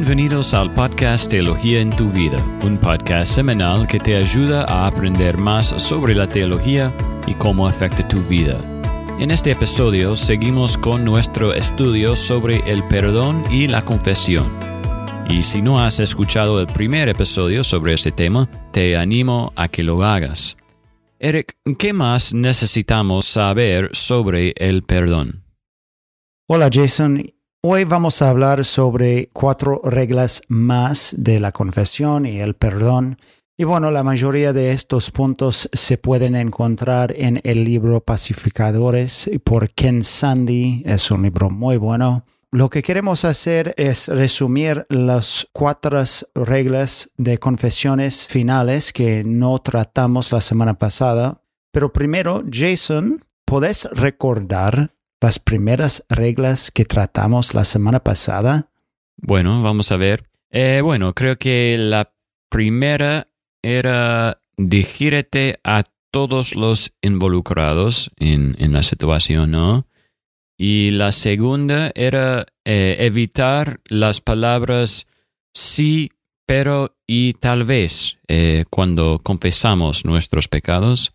Bienvenidos al podcast Teología en tu vida, un podcast semanal que te ayuda a aprender más sobre la teología y cómo afecta tu vida. En este episodio seguimos con nuestro estudio sobre el perdón y la confesión. Y si no has escuchado el primer episodio sobre ese tema, te animo a que lo hagas. Eric, ¿qué más necesitamos saber sobre el perdón? Hola Jason, Hoy vamos a hablar sobre cuatro reglas más de la confesión y el perdón. Y bueno, la mayoría de estos puntos se pueden encontrar en el libro Pacificadores por Ken Sandy. Es un libro muy bueno. Lo que queremos hacer es resumir las cuatro reglas de confesiones finales que no tratamos la semana pasada. Pero primero, Jason, ¿puedes recordar las primeras reglas que tratamos la semana pasada? Bueno, vamos a ver. Eh, bueno, creo que la primera era dirigirte a todos los involucrados en, la situación, ¿no? Y la segunda era eh, evitar las palabras sí, pero y tal vez eh, cuando confesamos nuestros pecados.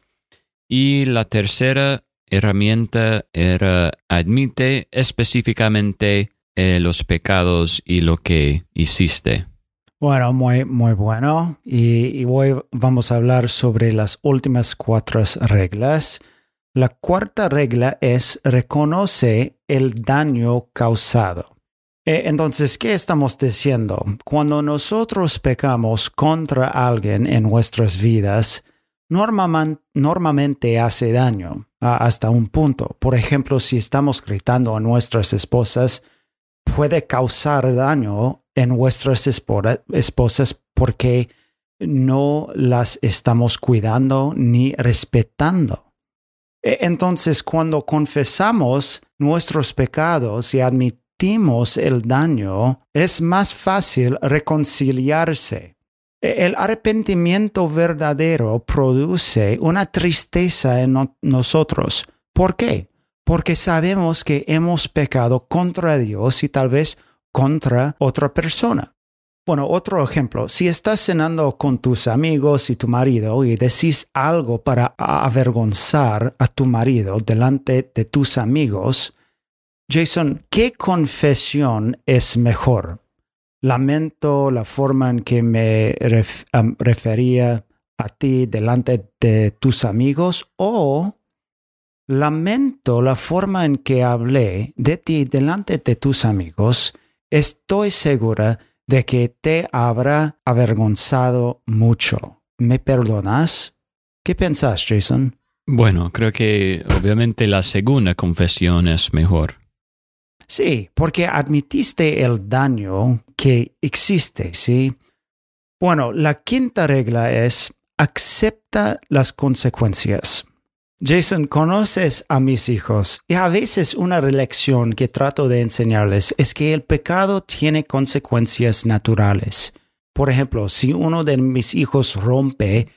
Y la tercera herramienta era admite específicamente eh, los pecados y lo que hiciste. Bueno, muy, muy bueno. Y, hoy vamos a hablar sobre las últimas cuatro reglas. La cuarta regla es reconoce el daño causado. E, entonces, ¿qué estamos diciendo? Cuando nosotros pecamos contra alguien en nuestras vidas, normalmente hace daño hasta un punto. Por ejemplo, si estamos gritando a nuestras esposas, puede causar daño en nuestras esposas porque no las estamos cuidando ni respetando. E, entonces, cuando confesamos nuestros pecados y admitimos el daño, es más fácil reconciliarse el arrepentimiento verdadero produce una tristeza en nosotros. ¿Por qué? Porque sabemos que hemos pecado contra Dios y tal vez contra otra persona. Bueno, otro ejemplo, si estás cenando con tus amigos y tu marido y decís algo para avergonzar a tu marido delante de tus amigos, Jason, ¿qué confesión es mejor? Lamento la forma en que me refería a ti delante de tus amigos o lamento la forma en que hablé de ti delante de tus amigos, estoy segura de que te habrá avergonzado mucho. ¿Me perdonas? ¿Qué pensás, Jason? Bueno, creo que obviamente la segunda confesión es mejor. Sí, porque admitiste el daño que existe, ¿sí? Bueno, la quinta regla es acepta las consecuencias. Jason, conoces a mis hijos y a veces una lección que trato de enseñarles es que el pecado tiene consecuencias naturales. Por ejemplo, si uno de mis hijos rompe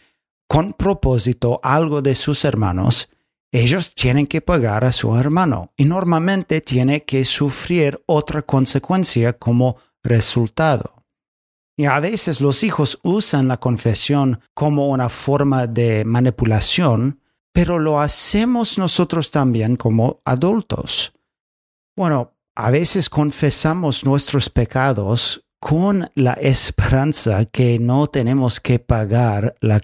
con propósito algo de sus hermanos, ellos tienen que pagar a su hermano y normalmente tiene que sufrir otra consecuencia como resultado. Y a veces los hijos usan la confesión como una forma de manipulación, pero lo hacemos nosotros también como adultos. Bueno, a veces confesamos nuestros pecados con la esperanza que no tenemos que pagar las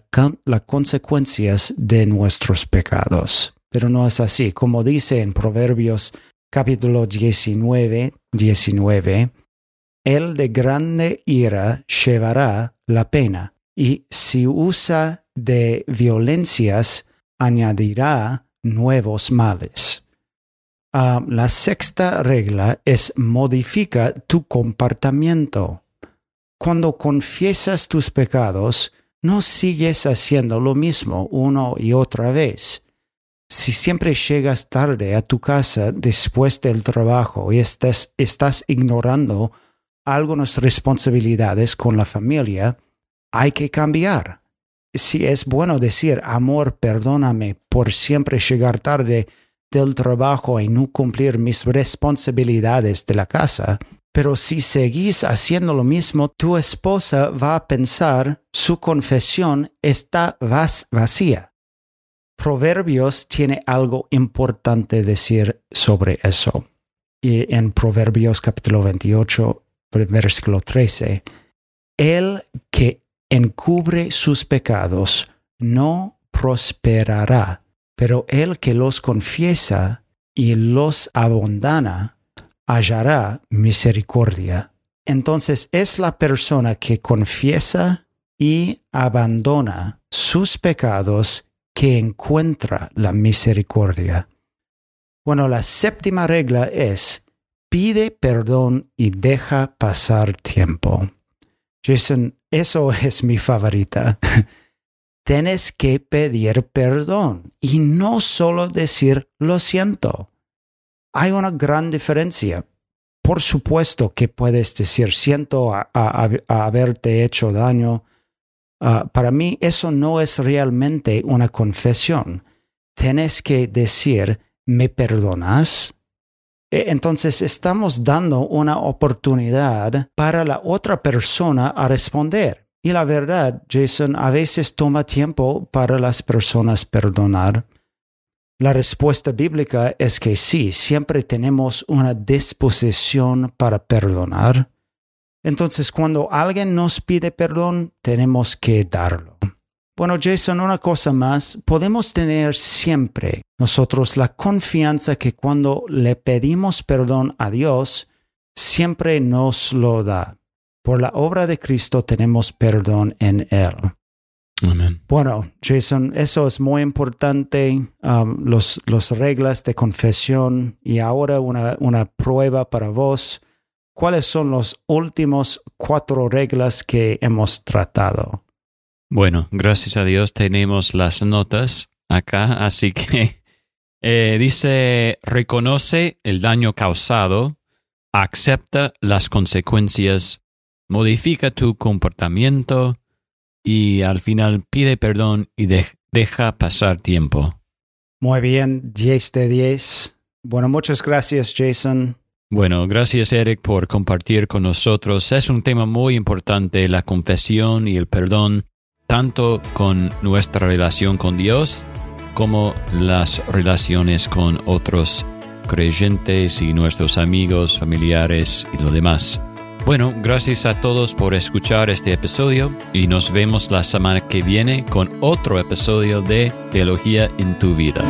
consecuencias de nuestros pecados. Pero no es así. Como dice en Proverbios capítulo 19, 19, el de grande ira llevará la pena, y si usa de violencias, añadirá nuevos males. Ah, la sexta regla es modifica tu comportamiento. Cuando confiesas tus pecados, no sigues haciendo lo mismo una y otra vez. Si siempre llegas tarde a tu casa después del trabajo y estás, estás ignorando algunas responsabilidades con la familia, hay que cambiar. Si es bueno decir, amor, perdóname por siempre llegar tarde del trabajo y no cumplir mis responsabilidades de la casa, Pero si seguís haciendo lo mismo, tu esposa va a pensar su confesión está vacía. Proverbios tiene algo importante decir sobre eso. Y en Proverbios capítulo 28, versículo 13, el que encubre sus pecados no prosperará, pero el que los confiesa y los abandona hallará misericordia. Entonces es la persona que confiesa y abandona sus pecados que encuentra la misericordia. Bueno, la séptima regla es pide perdón y deja pasar tiempo. Jason, eso es mi favorita. Tienes que pedir perdón y no solo decir lo siento. Hay una gran diferencia. Por supuesto que puedes decir siento a, haberte hecho daño. Ah, para mí eso no es realmente una confesión. Tienes que decir ¿me perdonas? E, entonces estamos dando una oportunidad para la otra persona a responder. Y la verdad, Jason, a veces toma tiempo para las personas perdonar. La respuesta bíblica es que sí, siempre tenemos una disposición para perdonar. Entonces, cuando alguien nos pide perdón, tenemos que darlo. Bueno, Jason, una cosa más, podemos tener siempre nosotros la confianza que cuando le pedimos perdón a Dios, siempre nos lo da. Por la obra de Cristo tenemos perdón en Él. Amén. Bueno, Jason, eso es muy importante, um, los, reglas de confesión y ahora una, una prueba para vos. ¿Cuáles son los últimos cuatro reglas que hemos tratado? Bueno, gracias a Dios tenemos las notas acá, así que eh, dice, reconoce el daño causado, acepta las consecuencias, modifica tu comportamiento y al final pide perdón y deja pasar tiempo. Muy bien, 10 de 10. Bueno, muchas gracias, Jason. Bueno, gracias Eric por compartir con nosotros. Es un tema muy importante, la confesión y el perdón tanto con nuestra relación con Dios como las relaciones con otros creyentes y nuestros amigos, familiares y lo demás. Bueno, gracias a todos por escuchar este episodio y nos vemos la semana que viene con otro episodio de Teología en tu vida.